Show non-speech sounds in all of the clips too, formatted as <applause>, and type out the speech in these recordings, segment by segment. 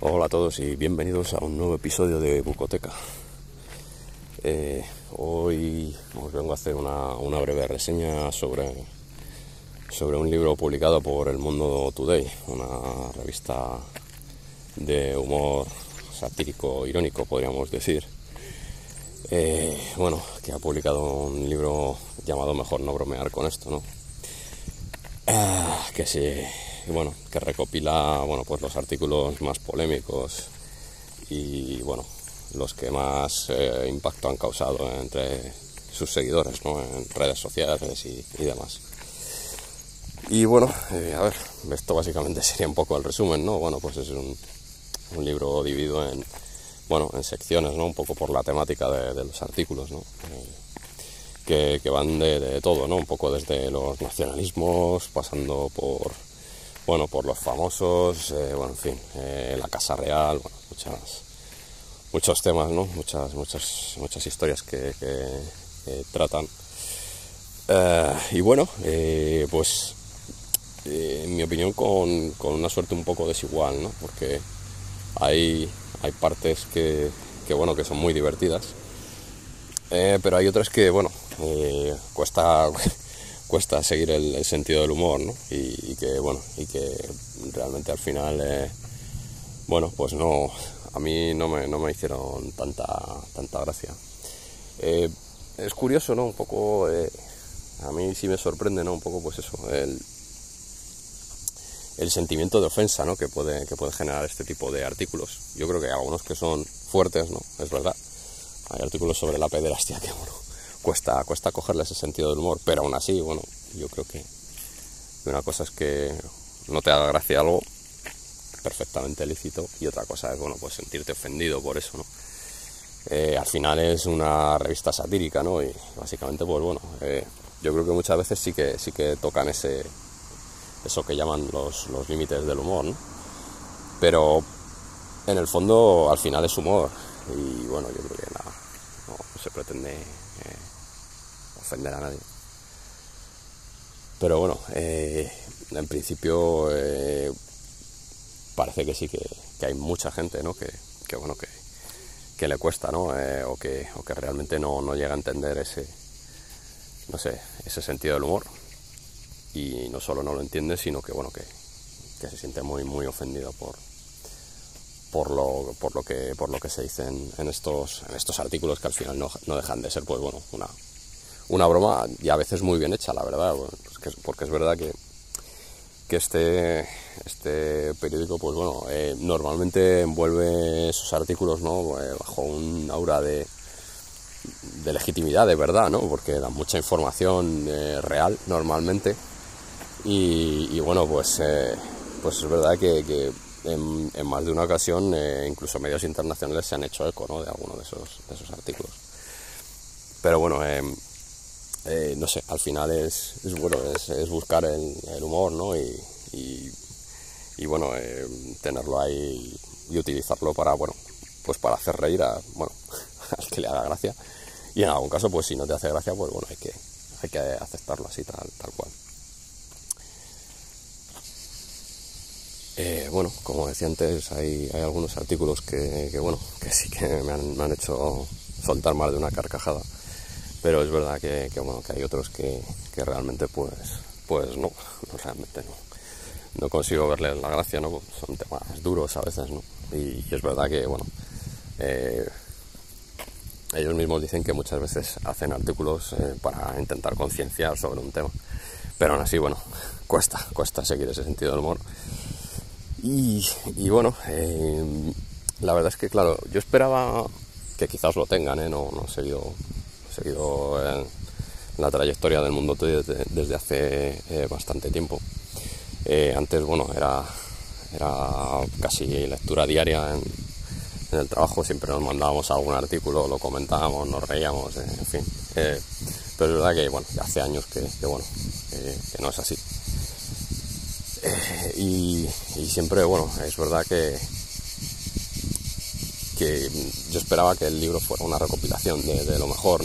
Hola a todos y bienvenidos a un nuevo episodio de Bucoteca. Eh, hoy os vengo a hacer una, breve reseña sobre, sobre un libro publicado por El Mundo Today, una revista de humor satírico, irónico, podríamos decir. Eh, bueno, que ha publicado un libro llamado Mejor no bromear con esto, ¿no? Ah, que se bueno, que recopila bueno, pues los artículos más polémicos y bueno, los que más eh, impacto han causado entre sus seguidores ¿no? en redes sociales y, y demás. Y bueno, eh, a ver, esto básicamente <laughs> sería un poco el resumen, ¿no? Bueno, pues es un, libro dividido en, bueno, en secciones, ¿no? Un poco por la temática de, los artículos, ¿no? Eh, que, que, van de, de, todo, ¿no? Un poco desde los nacionalismos, pasando por bueno, por los famosos, eh, bueno, en fin, eh, la Casa Real, bueno, muchas, muchos temas, ¿no? Muchas, muchas, muchas historias que, tratan. Eh, y bueno, pues en mi opinión con, con, una suerte un poco desigual, ¿no? Porque hay, hay partes que, que, bueno, que son muy divertidas, pero hay otras que, bueno, cuesta cuesta seguir el, sentido del humor, ¿no? Y, y, que, bueno, y que realmente al final, eh, bueno, pues no, a mí no me, no me hicieron tanta, tanta gracia. Eh, es curioso, ¿no? Un poco, eh, a mí sí me sorprende, ¿no? Un poco, pues eso, el, el sentimiento de ofensa, ¿no? Que puede, que puede generar este tipo de artículos. Yo creo que hay algunos que son fuertes, ¿no? Es verdad. Hay artículos sobre la pederastia que, bueno, cuesta, cuesta cogerle ese sentido del humor, pero aún así, bueno, yo creo que una cosa es que no te haga gracia algo perfectamente lícito y otra cosa es, bueno, pues sentirte ofendido por eso, ¿no? Eh, al final es una revista satírica, ¿no? Y básicamente, pues bueno, eh, yo creo que muchas veces sí que, sí que tocan ese, eso que llaman los, los límites del humor, ¿no? Pero en el fondo, al final es humor y bueno, yo creo que nada, no, se pretende eh, ofender a nadie. Pero bueno, eh, en principio eh, parece que sí que, hay mucha gente ¿no? que, bueno que, le cuesta ¿no? Eh, o, que, o que realmente no, llega a entender ese no sé ese sentido del humor y no solo no lo entiende sino que bueno que, se siente muy muy ofendido por por lo, por lo que por lo que se dice en, en estos en estos artículos que al final no, no dejan de ser pues bueno una una broma y a veces muy bien hecha, la verdad, pues porque es verdad que, que este, este periódico, pues bueno, eh, normalmente envuelve sus artículos ¿no? Eh, bajo un aura de, de, legitimidad, de verdad, ¿no? porque dan mucha información eh, real normalmente y, bueno, pues, pues es verdad que, en, más de una ocasión, incluso medios internacionales se han hecho eco de algunos de esos, de esos artículos. Pero bueno, eh, no sé, al final es, es bueno, es, buscar el, humor, ¿no? Y, y, bueno, tenerlo ahí y utilizarlo para, bueno, pues para hacer reír a, bueno, <laughs> al que le haga gracia. Y en algún caso, pues si no te hace gracia, pues bueno, hay que, hay que aceptarlo así, tal, tal cual. Eh, bueno, como decía antes, hay, hay algunos artículos que, bueno, que sí que me han, hecho soltar más de una carcajada. Pero es verdad que, bueno, que hay otros que, realmente pues, pues <laughs> no, realmente no. No consigo verle la gracia, ¿no? Son temas duros a veces, ¿no? Y, es verdad que, bueno, eh, ellos mismos dicen que muchas veces hacen artículos eh, para intentar concienciar sobre un tema. Pero aún así, bueno, cuesta, cuesta seguir ese sentido del humor. Y, bueno, eh, la verdad es que, claro, yo esperaba que quizás lo tengan, no, no he seguido eh, la trayectoria del mundo desde, desde hace eh, bastante tiempo. antes, bueno, era, era casi lectura diaria en, el trabajo, siempre nos mandábamos algún artículo, lo comentábamos, nos reíamos, en fin. pero es verdad que, bueno, hace años que, bueno, que no es así. Y, siempre, bueno, es verdad que, que yo esperaba que el libro fuera una recopilación de, lo mejor,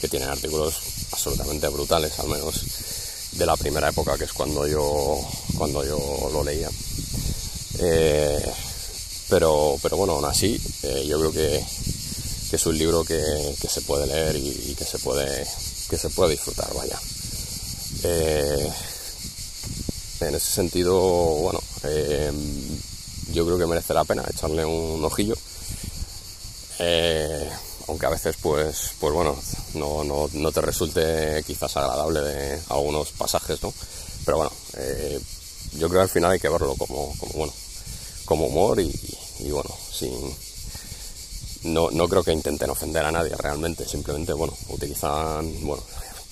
que tiene artículos absolutamente brutales, al menos de la primera época, que es cuando yo, cuando yo lo leía. Eh, pero, pero bueno, aún así, eh, yo creo que, es un libro que, se puede leer y, que se puede, que se puede disfrutar, vaya. Eh, en ese sentido, bueno, yo creo que merece la pena echarle un ojillo. Eh, aunque a veces, pues, pues bueno, no, te resulte quizás agradable de algunos pasajes, ¿no? Pero bueno, eh, yo creo que al final hay que verlo como, bueno, como humor y, bueno, sin, no, no, creo que intenten ofender a nadie realmente, simplemente, bueno, utilizan, bueno,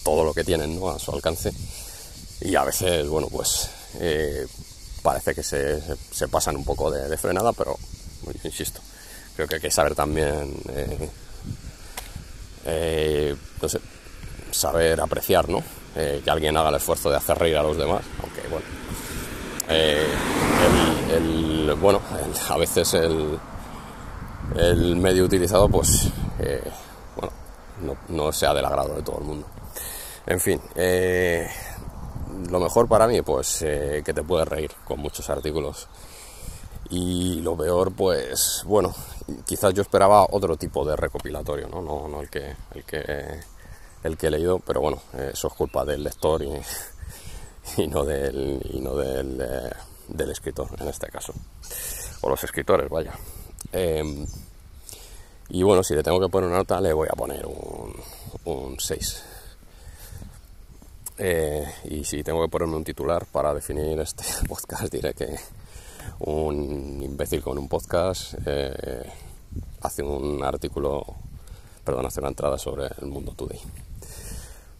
todo lo que tienen, ¿no? A su alcance y a veces, bueno, pues eh, parece que se, se, pasan un poco de, frenada, pero insisto, creo que hay que saber también, eh, eh, no sé, saber apreciar, ¿no? que alguien haga el esfuerzo de hacer reír a los demás, aunque bueno, el, bueno, a veces el, el medio utilizado, pues, bueno, no, no sea del agrado de todo el mundo. En fin, lo mejor para mí, pues eh, que te puedes reír con muchos artículos. Y lo peor, pues bueno, quizás yo esperaba otro tipo de recopilatorio, no, no, no el, que, el, que, el que he leído, pero bueno, eso es culpa del lector y, <laughs> y no, del, y no del, eh, del, escritor en este caso. O los escritores, vaya. Em, y bueno, si le tengo que poner una nota, le voy a poner un, un 6. Eh, y si tengo que ponerme un titular para definir este <laughs> podcast, diré que un imbécil con un podcast eh, hace un artículo, perdón, hace una entrada sobre el mundo today.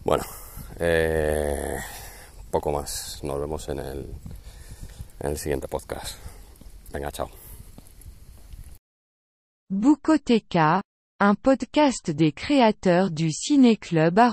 Bueno, eh, poco más. Nos vemos en el, en el siguiente podcast. Venga, chao. Bucoteca, un podcast des créateurs du Ciné Club à